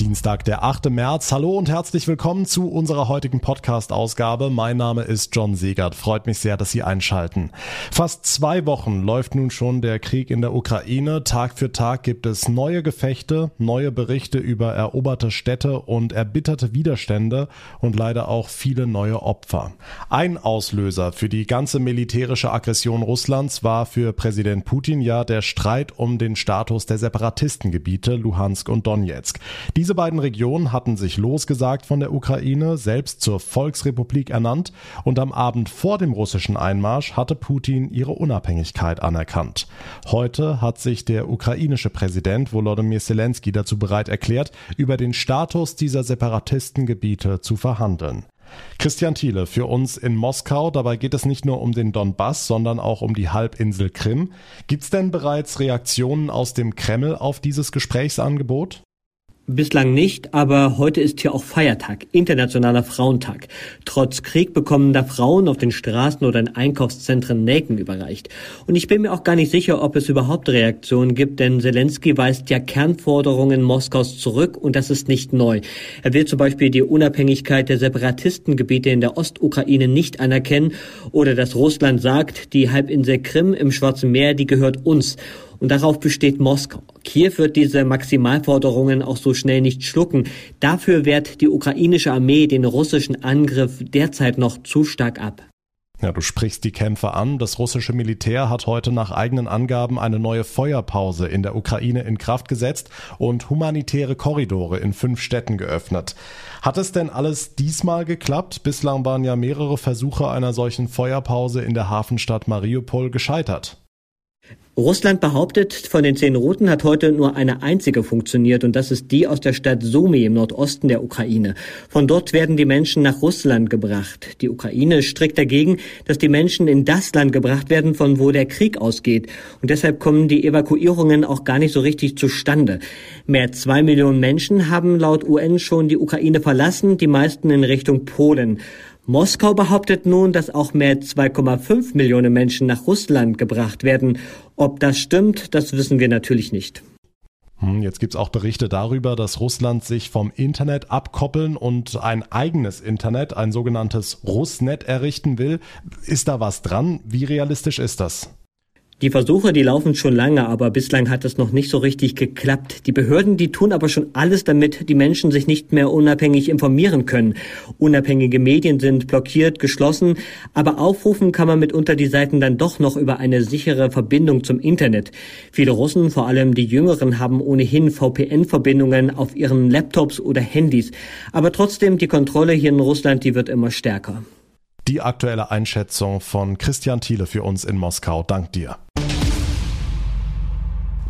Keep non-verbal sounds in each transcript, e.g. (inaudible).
Dienstag, der 8. März. Hallo und herzlich willkommen zu unserer heutigen Podcast-Ausgabe. Mein Name ist John Segert. Freut mich sehr, dass Sie einschalten. Fast zwei Wochen läuft nun schon der Krieg in der Ukraine. Tag für Tag gibt es neue Gefechte, neue Berichte über eroberte Städte und erbitterte Widerstände und leider auch viele neue Opfer. Ein Auslöser für die ganze militärische Aggression Russlands war für Präsident Putin ja der Streit um den Status der Separatistengebiete Luhansk und Donetsk. Die diese beiden Regionen hatten sich losgesagt von der Ukraine, selbst zur Volksrepublik ernannt und am Abend vor dem russischen Einmarsch hatte Putin ihre Unabhängigkeit anerkannt. Heute hat sich der ukrainische Präsident Volodymyr Zelensky dazu bereit erklärt, über den Status dieser Separatistengebiete zu verhandeln. Christian Thiele für uns in Moskau. Dabei geht es nicht nur um den Donbass, sondern auch um die Halbinsel Krim. Gibt es denn bereits Reaktionen aus dem Kreml auf dieses Gesprächsangebot? Bislang nicht, aber heute ist hier auch Feiertag, Internationaler Frauentag. Trotz Krieg bekommen da Frauen auf den Straßen oder in Einkaufszentren Nelken überreicht. Und ich bin mir auch gar nicht sicher, ob es überhaupt Reaktionen gibt, denn Zelensky weist ja Kernforderungen Moskaus zurück und das ist nicht neu. Er will zum Beispiel die Unabhängigkeit der Separatistengebiete in der Ostukraine nicht anerkennen oder dass Russland sagt, die Halbinsel Krim im Schwarzen Meer, die gehört uns. Und darauf besteht Moskau. Kiew wird diese Maximalforderungen auch so schnell nicht schlucken. Dafür wehrt die ukrainische Armee den russischen Angriff derzeit noch zu stark ab. Ja, du sprichst die Kämpfe an. Das russische Militär hat heute nach eigenen Angaben eine neue Feuerpause in der Ukraine in Kraft gesetzt und humanitäre Korridore in fünf Städten geöffnet. Hat es denn alles diesmal geklappt? Bislang waren ja mehrere Versuche einer solchen Feuerpause in der Hafenstadt Mariupol gescheitert. Russland behauptet, von den zehn Routen hat heute nur eine einzige funktioniert und das ist die aus der Stadt Sumy im Nordosten der Ukraine. Von dort werden die Menschen nach Russland gebracht. Die Ukraine strikt dagegen, dass die Menschen in das Land gebracht werden, von wo der Krieg ausgeht. Und deshalb kommen die Evakuierungen auch gar nicht so richtig zustande. Mehr zwei Millionen Menschen haben laut UN schon die Ukraine verlassen, die meisten in Richtung Polen. Moskau behauptet nun, dass auch mehr 2,5 Millionen Menschen nach Russland gebracht werden. Ob das stimmt, das wissen wir natürlich nicht. Hm, jetzt gibt es auch Berichte darüber, dass Russland sich vom Internet abkoppeln und ein eigenes Internet, ein sogenanntes Russnet errichten will. Ist da was dran? Wie realistisch ist das? Die Versuche, die laufen schon lange, aber bislang hat es noch nicht so richtig geklappt. Die Behörden, die tun aber schon alles, damit die Menschen sich nicht mehr unabhängig informieren können. Unabhängige Medien sind blockiert, geschlossen, aber aufrufen kann man mitunter die Seiten dann doch noch über eine sichere Verbindung zum Internet. Viele Russen, vor allem die Jüngeren, haben ohnehin VPN-Verbindungen auf ihren Laptops oder Handys. Aber trotzdem, die Kontrolle hier in Russland, die wird immer stärker. Die aktuelle Einschätzung von Christian Thiele für uns in Moskau. Dank dir.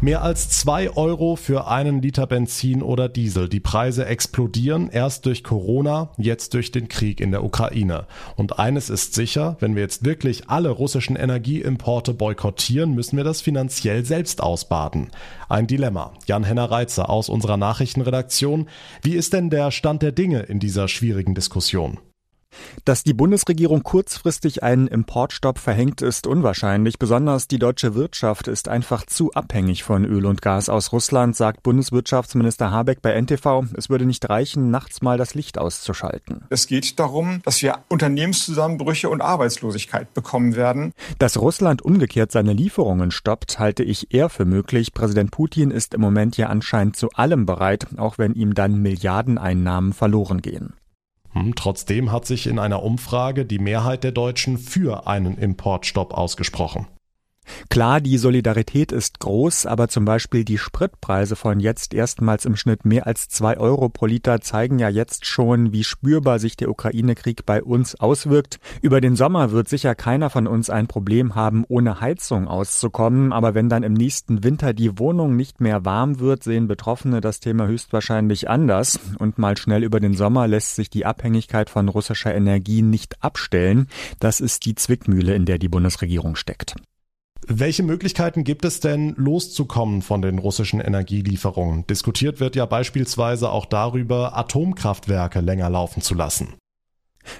Mehr als zwei Euro für einen Liter Benzin oder Diesel. Die Preise explodieren erst durch Corona, jetzt durch den Krieg in der Ukraine. Und eines ist sicher, wenn wir jetzt wirklich alle russischen Energieimporte boykottieren, müssen wir das finanziell selbst ausbaden. Ein Dilemma. Jan-Henner Reitzer aus unserer Nachrichtenredaktion. Wie ist denn der Stand der Dinge in dieser schwierigen Diskussion? Dass die Bundesregierung kurzfristig einen Importstopp verhängt, ist unwahrscheinlich. Besonders die deutsche Wirtschaft ist einfach zu abhängig von Öl und Gas aus Russland, sagt Bundeswirtschaftsminister Habeck bei NTV. Es würde nicht reichen, nachts mal das Licht auszuschalten. Es geht darum, dass wir Unternehmenszusammenbrüche und Arbeitslosigkeit bekommen werden. Dass Russland umgekehrt seine Lieferungen stoppt, halte ich eher für möglich. Präsident Putin ist im Moment ja anscheinend zu allem bereit, auch wenn ihm dann Milliardeneinnahmen verloren gehen. Hm, trotzdem hat sich in einer Umfrage die Mehrheit der Deutschen für einen Importstopp ausgesprochen. Klar, die Solidarität ist groß, aber zum Beispiel die Spritpreise von jetzt erstmals im Schnitt mehr als zwei Euro pro Liter zeigen ja jetzt schon, wie spürbar sich der Ukraine-Krieg bei uns auswirkt. Über den Sommer wird sicher keiner von uns ein Problem haben, ohne Heizung auszukommen, aber wenn dann im nächsten Winter die Wohnung nicht mehr warm wird, sehen Betroffene das Thema höchstwahrscheinlich anders. Und mal schnell über den Sommer lässt sich die Abhängigkeit von russischer Energie nicht abstellen. Das ist die Zwickmühle, in der die Bundesregierung steckt. Welche Möglichkeiten gibt es denn, loszukommen von den russischen Energielieferungen? Diskutiert wird ja beispielsweise auch darüber, Atomkraftwerke länger laufen zu lassen.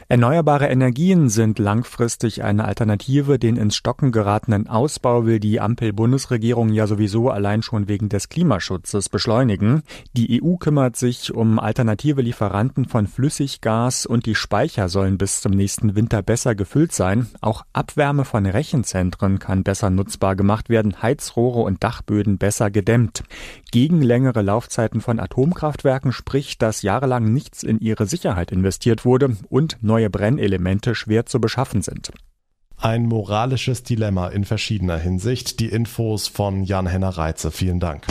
Erneuerbare Energien sind langfristig eine Alternative. Den ins Stocken geratenen Ausbau will die Ampel-Bundesregierung ja sowieso allein schon wegen des Klimaschutzes beschleunigen. Die EU kümmert sich um alternative Lieferanten von Flüssiggas und die Speicher sollen bis zum nächsten Winter besser gefüllt sein. Auch Abwärme von Rechenzentren kann besser nutzbar gemacht werden, Heizrohre und Dachböden besser gedämmt. Gegen längere Laufzeiten von Atomkraftwerken spricht, dass jahrelang nichts in ihre Sicherheit investiert wurde und neue Brennelemente schwer zu beschaffen sind. Ein moralisches Dilemma in verschiedener Hinsicht. Die Infos von Jan-Henner Reitze. Vielen Dank.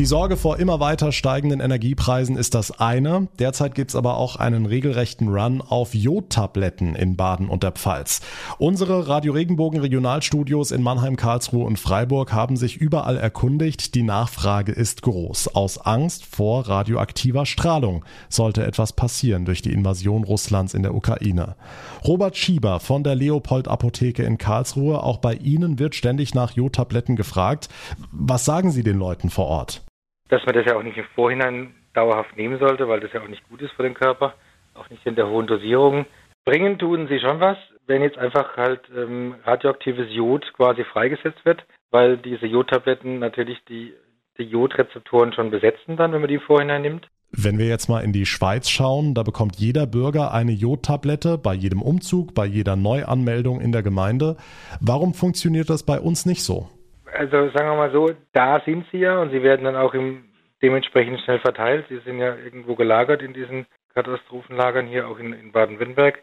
Die Sorge vor immer weiter steigenden Energiepreisen ist das eine. Derzeit gibt es aber auch einen regelrechten Run auf Jodtabletten in Baden und der Pfalz. Unsere Radio Regenbogen Regionalstudios in Mannheim, Karlsruhe und Freiburg haben sich überall erkundigt. Die Nachfrage ist groß. Aus Angst vor radioaktiver Strahlung sollte etwas passieren durch die Invasion Russlands in der Ukraine. Robert Schieber von der Leopold Apotheke in Karlsruhe. Auch bei Ihnen wird ständig nach Jodtabletten gefragt. Was sagen Sie den Leuten vor Ort? Dass man das ja auch nicht im Vorhinein dauerhaft nehmen sollte, weil das ja auch nicht gut ist für den Körper, auch nicht in der hohen Dosierung. Bringen tun sie schon was, wenn jetzt einfach halt ähm, radioaktives Jod quasi freigesetzt wird, weil diese Jodtabletten natürlich die, die Jodrezeptoren schon besetzen dann, wenn man die im Vorhinein nimmt. Wenn wir jetzt mal in die Schweiz schauen, da bekommt jeder Bürger eine Jodtablette bei jedem Umzug, bei jeder Neuanmeldung in der Gemeinde. Warum funktioniert das bei uns nicht so? Also sagen wir mal so, da sind sie ja und sie werden dann auch im, dementsprechend schnell verteilt. Sie sind ja irgendwo gelagert in diesen Katastrophenlagern hier auch in, in Baden-Württemberg.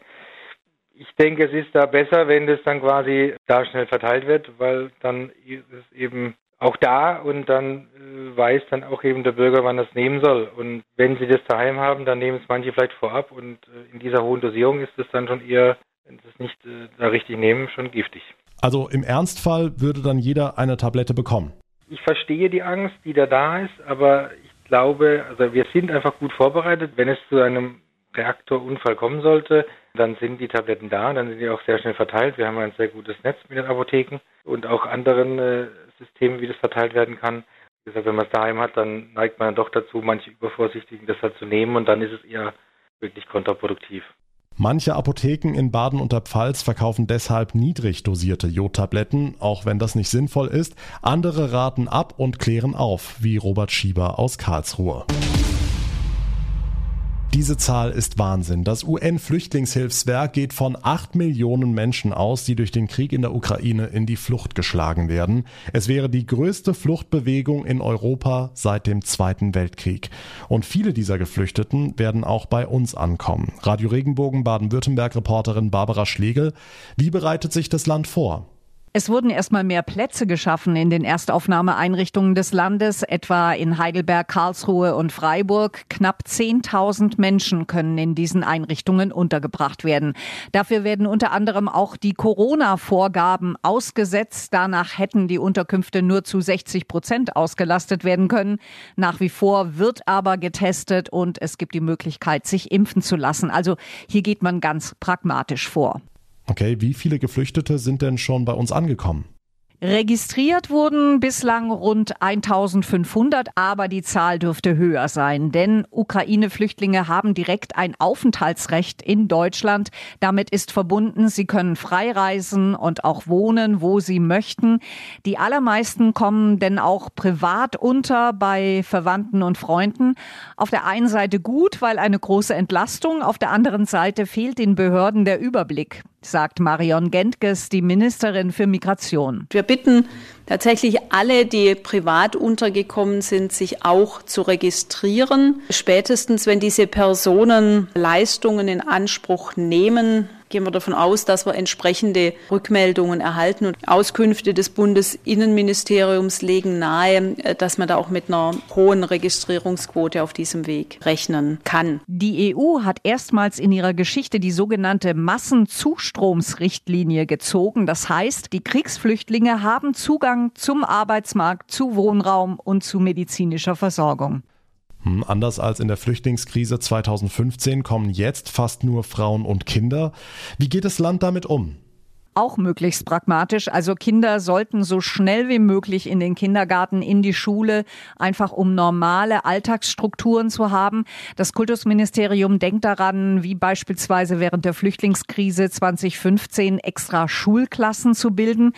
Ich denke, es ist da besser, wenn das dann quasi da schnell verteilt wird, weil dann ist es eben auch da und dann äh, weiß dann auch eben der Bürger, wann es nehmen soll. Und wenn sie das daheim haben, dann nehmen es manche vielleicht vorab und äh, in dieser hohen Dosierung ist es dann schon eher, wenn sie es nicht äh, da richtig nehmen, schon giftig. Also im Ernstfall würde dann jeder eine Tablette bekommen. Ich verstehe die Angst, die da da ist, aber ich glaube, also wir sind einfach gut vorbereitet. Wenn es zu einem Reaktorunfall kommen sollte, dann sind die Tabletten da, dann sind die auch sehr schnell verteilt. Wir haben ein sehr gutes Netz mit den Apotheken und auch anderen äh, Systemen, wie das verteilt werden kann. Wie gesagt, wenn man es daheim hat, dann neigt man doch dazu, manche Übervorsichtigen das halt zu nehmen und dann ist es eher wirklich kontraproduktiv. Manche Apotheken in Baden und der Pfalz verkaufen deshalb niedrig dosierte Jodtabletten, auch wenn das nicht sinnvoll ist. Andere raten ab und klären auf, wie Robert Schieber aus Karlsruhe. Diese Zahl ist Wahnsinn. Das UN-Flüchtlingshilfswerk geht von acht Millionen Menschen aus, die durch den Krieg in der Ukraine in die Flucht geschlagen werden. Es wäre die größte Fluchtbewegung in Europa seit dem Zweiten Weltkrieg. Und viele dieser Geflüchteten werden auch bei uns ankommen. Radio Regenbogen Baden-Württemberg-Reporterin Barbara Schlegel. Wie bereitet sich das Land vor? Es wurden erstmal mehr Plätze geschaffen in den Erstaufnahmeeinrichtungen des Landes, etwa in Heidelberg, Karlsruhe und Freiburg. Knapp 10.000 Menschen können in diesen Einrichtungen untergebracht werden. Dafür werden unter anderem auch die Corona-Vorgaben ausgesetzt. Danach hätten die Unterkünfte nur zu 60 Prozent ausgelastet werden können. Nach wie vor wird aber getestet und es gibt die Möglichkeit, sich impfen zu lassen. Also hier geht man ganz pragmatisch vor. Okay, wie viele Geflüchtete sind denn schon bei uns angekommen? Registriert wurden bislang rund 1500, aber die Zahl dürfte höher sein, denn Ukraine-Flüchtlinge haben direkt ein Aufenthaltsrecht in Deutschland. Damit ist verbunden, sie können frei reisen und auch wohnen, wo sie möchten. Die allermeisten kommen denn auch privat unter bei Verwandten und Freunden. Auf der einen Seite gut, weil eine große Entlastung, auf der anderen Seite fehlt den Behörden der Überblick sagt Marion Gentges, die Ministerin für Migration. Wir bitten tatsächlich alle, die privat untergekommen sind, sich auch zu registrieren. Spätestens, wenn diese Personen Leistungen in Anspruch nehmen, gehen wir davon aus, dass wir entsprechende Rückmeldungen erhalten und Auskünfte des Bundesinnenministeriums legen nahe, äh, dass man da auch mit einer hohen Registrierungsquote auf diesem Weg rechnen kann. Die EU hat erstmals in ihrer Geschichte die sogenannte Massenzustromsrichtlinie gezogen. Das heißt, die Kriegsflüchtlinge haben Zugang zum Arbeitsmarkt, zu Wohnraum und zu medizinischer Versorgung. Hm, anders als in der Flüchtlingskrise 2015 kommen jetzt fast nur Frauen und Kinder. Wie geht das Land damit um? Auch möglichst pragmatisch. Also Kinder sollten so schnell wie möglich in den Kindergarten, in die Schule, einfach um normale Alltagsstrukturen zu haben. Das Kultusministerium denkt daran, wie beispielsweise während der Flüchtlingskrise 2015 extra Schulklassen zu bilden.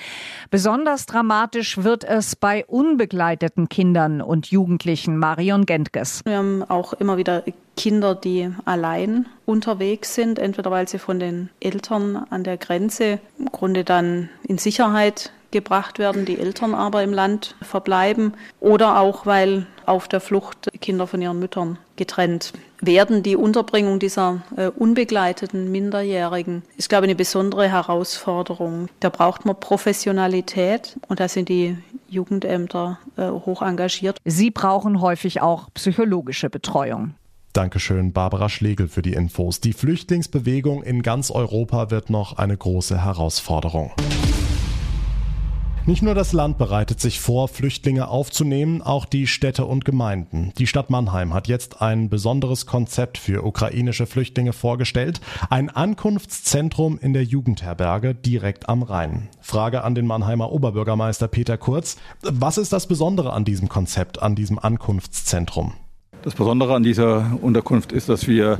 Besonders dramatisch wird es bei unbegleiteten Kindern und Jugendlichen. Marion Gentges. Wir haben auch immer wieder Kinder, die allein unterwegs sind, entweder weil sie von den Eltern an der Grenze im Grunde dann in Sicherheit gebracht werden, die Eltern aber im Land verbleiben oder auch weil auf der Flucht Kinder von ihren Müttern getrennt werden. Die Unterbringung dieser äh, unbegleiteten Minderjährigen ist, glaube ich, eine besondere Herausforderung. Da braucht man Professionalität und da sind die Jugendämter äh, hoch engagiert. Sie brauchen häufig auch psychologische Betreuung. Dankeschön, Barbara Schlegel, für die Infos. Die Flüchtlingsbewegung in ganz Europa wird noch eine große Herausforderung. Nicht nur das Land bereitet sich vor, Flüchtlinge aufzunehmen, auch die Städte und Gemeinden. Die Stadt Mannheim hat jetzt ein besonderes Konzept für ukrainische Flüchtlinge vorgestellt. Ein Ankunftszentrum in der Jugendherberge direkt am Rhein. Frage an den Mannheimer Oberbürgermeister Peter Kurz. Was ist das Besondere an diesem Konzept, an diesem Ankunftszentrum? Das Besondere an dieser Unterkunft ist, dass wir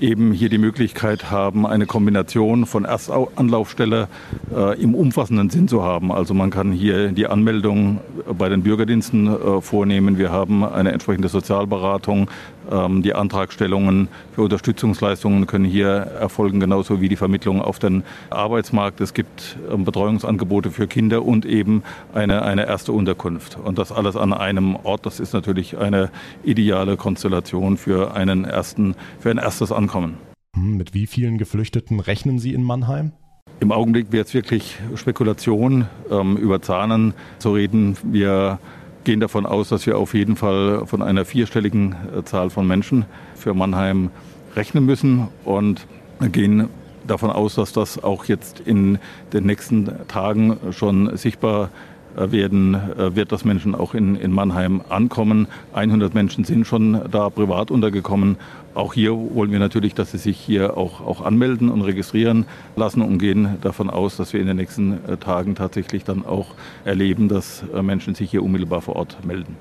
eben hier die Möglichkeit haben, eine Kombination von Erstanlaufstelle äh, im umfassenden Sinn zu haben. Also man kann hier die Anmeldung bei den Bürgerdiensten äh, vornehmen. Wir haben eine entsprechende Sozialberatung. Ähm, die Antragstellungen für Unterstützungsleistungen können hier erfolgen, genauso wie die Vermittlung auf den Arbeitsmarkt. Es gibt ähm, Betreuungsangebote für Kinder und eben eine, eine erste Unterkunft. Und das alles an einem Ort, das ist natürlich eine ideale Konstellation für, einen ersten, für ein erstes Ankommen. Hm, mit wie vielen Geflüchteten rechnen Sie in Mannheim? Im Augenblick wird es wirklich Spekulation ähm, über Zahlen zu reden. Wir gehen davon aus, dass wir auf jeden Fall von einer vierstelligen äh, Zahl von Menschen für Mannheim rechnen müssen und gehen davon aus, dass das auch jetzt in den nächsten Tagen schon sichtbar äh, werden äh, wird, dass Menschen auch in, in Mannheim ankommen. 100 Menschen sind schon da privat untergekommen. Auch hier wollen wir natürlich, dass sie sich hier auch, auch anmelden und registrieren lassen und gehen davon aus, dass wir in den nächsten äh, Tagen tatsächlich dann auch erleben, dass Menschen sich hier unmittelbar vor Ort melden.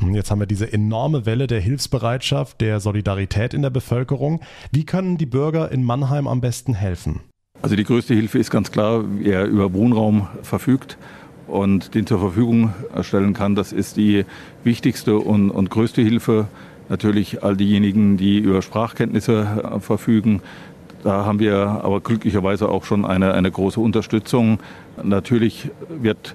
Jetzt haben wir diese enorme Welle der Hilfsbereitschaft, der Solidarität in der Bevölkerung. Wie können die Bürger in Mannheim am besten helfen? Also die größte Hilfe ist ganz klar, wer über Wohnraum verfügt und den zur Verfügung stellen kann. Das ist die wichtigste und, und größte Hilfe. Natürlich all diejenigen, die über Sprachkenntnisse äh, verfügen. Da haben wir aber glücklicherweise auch schon eine, eine große Unterstützung. Natürlich wird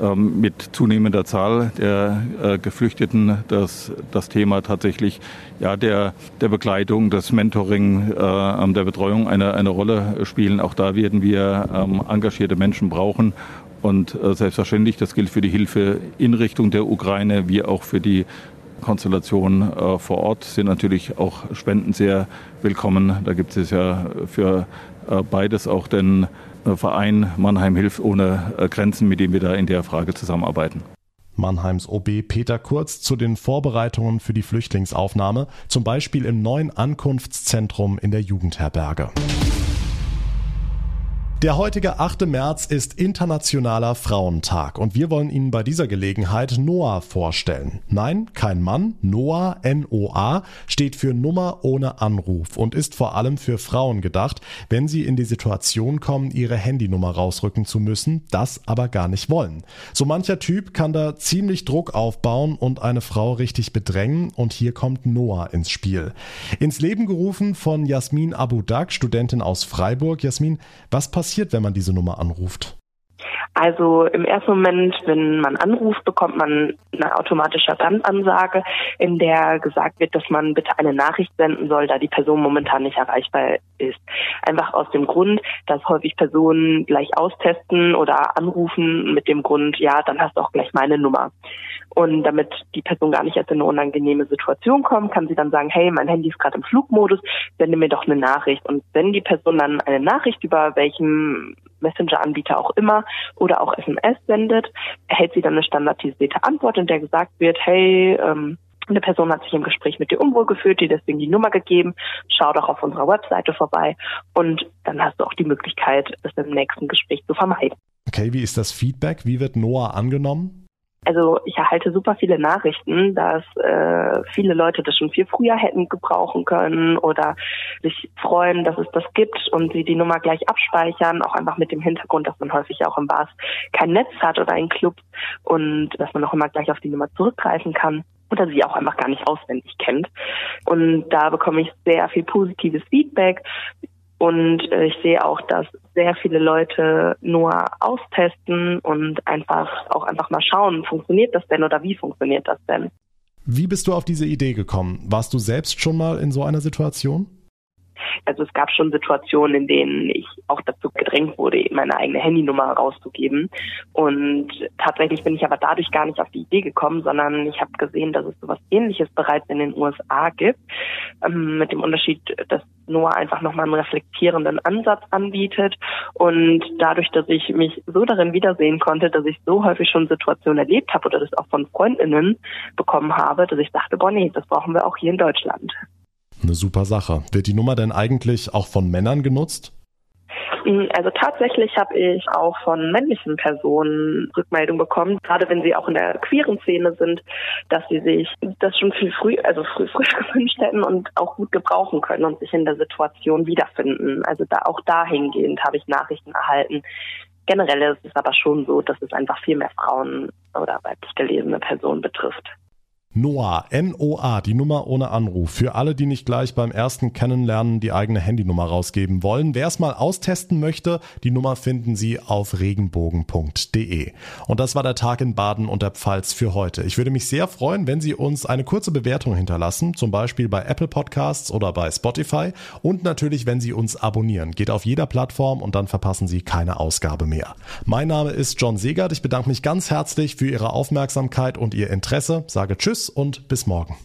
ähm, mit zunehmender Zahl der äh, Geflüchteten das, das Thema tatsächlich ja, der, der Begleitung, des Mentoring, äh, der Betreuung eine, eine Rolle spielen. Auch da werden wir ähm, engagierte Menschen brauchen. Und äh, selbstverständlich, das gilt für die Hilfe in Richtung der Ukraine wie auch für die Konstellation äh, vor Ort, sind natürlich auch Spenden sehr willkommen. Da gibt es ja für äh, beides auch den äh, Verein Mannheim hilft ohne äh, Grenzen, mit dem wir da in der Frage zusammenarbeiten. Mannheims OB Peter Kurz zu den Vorbereitungen für die Flüchtlingsaufnahme, zum Beispiel im neuen Ankunftszentrum in der Jugendherberge. Der heutige 8. März ist Internationaler Frauentag und wir wollen Ihnen bei dieser Gelegenheit Noah vorstellen. Nein, kein Mann. Noah, N-O-A, steht für Nummer ohne Anruf und ist vor allem für Frauen gedacht, wenn sie in die Situation kommen, ihre Handynummer rausrücken zu müssen, das aber gar nicht wollen. So mancher Typ kann da ziemlich Druck aufbauen und eine Frau richtig bedrängen und hier kommt Noah ins Spiel. Ins Leben gerufen von Jasmin Abu Dak, Studentin aus Freiburg. Jasmin, was passiert passiert, wenn man diese Nummer anruft? Also im ersten Moment, wenn man anruft, bekommt man eine automatische Bandansage, in der gesagt wird, dass man bitte eine Nachricht senden soll, da die Person momentan nicht erreichbar ist. Einfach aus dem Grund, dass häufig Personen gleich austesten oder anrufen mit dem Grund, ja, dann hast du auch gleich meine Nummer. Und damit die Person gar nicht erst in eine unangenehme Situation kommt, kann sie dann sagen, hey, mein Handy ist gerade im Flugmodus, sende mir doch eine Nachricht. Und wenn die Person dann eine Nachricht über welchen Messenger-Anbieter auch immer oder auch SMS sendet, erhält sie dann eine standardisierte Antwort, in der gesagt wird, hey, ähm, eine Person hat sich im Gespräch mit dir unwohl gefühlt, dir deswegen die Nummer gegeben, schau doch auf unserer Webseite vorbei und dann hast du auch die Möglichkeit, es im nächsten Gespräch zu vermeiden. Okay, wie ist das Feedback? Wie wird Noah angenommen? Also ich erhalte super viele Nachrichten, dass äh, viele Leute das schon viel früher hätten gebrauchen können oder sich freuen, dass es das gibt und sie die Nummer gleich abspeichern, auch einfach mit dem Hintergrund, dass man häufig auch im Bars kein Netz hat oder einen Club und dass man auch immer gleich auf die Nummer zurückgreifen kann oder sie auch einfach gar nicht auswendig kennt. Und da bekomme ich sehr viel positives Feedback. Und äh, ich sehe auch, dass sehr viele Leute nur austesten und einfach auch einfach mal schauen, funktioniert das denn oder wie funktioniert das denn? Wie bist du auf diese Idee gekommen? Warst du selbst schon mal in so einer Situation? Also es gab schon Situationen, in denen ich auch dazu gedrängt wurde, meine eigene Handynummer rauszugeben. Und tatsächlich bin ich aber dadurch gar nicht auf die Idee gekommen, sondern ich habe gesehen, dass es sowas ähnliches bereits in den USA gibt. Ähm, mit dem Unterschied, dass Noah einfach nochmal einen reflektierenden Ansatz anbietet. Und dadurch, dass ich mich so darin wiedersehen konnte, dass ich so häufig schon Situationen erlebt habe oder das auch von Freundinnen bekommen habe, dass ich dachte, boah nee, das brauchen wir auch hier in Deutschland. Eine super Sache. Wird die Nummer denn eigentlich auch von Männern genutzt? Mm, also tatsächlich habe ich auch von männlichen Personen Rückmeldung bekommen, gerade wenn sie auch in der queeren Szene sind, dass sie sich das schon viel früh, also früh, (laughs) früh gewünscht hätten und auch gut gebrauchen können und sich in der Situation wiederfinden. Also da auch dahingehend habe ich Nachrichten erhalten. Generell ist es aber schon so, dass es einfach viel mehr Frauen oder weiblich gelesene Personen betrifft. Noah, N-O-A, die Nummer ohne Anruf. Für alle, die nicht gleich beim ersten Kennenlernen die eigene Handynummer rausgeben wollen. Wer es mal austesten möchte, die Nummer finden Sie auf regenbogen.de. Und das war der Tag in Baden und der Pfalz für heute. Ich würde mich sehr freuen, wenn Sie uns eine kurze Bewertung hinterlassen, zum Beispiel bei Apple Podcasts oder bei Spotify. Und natürlich, wenn Sie uns abonnieren. Geht auf jeder Plattform und dann verpassen Sie keine Ausgabe mehr. Mein Name ist John Segert. Ich bedanke mich ganz herzlich für Ihre Aufmerksamkeit und Ihr Interesse. Sage Und bis morgen.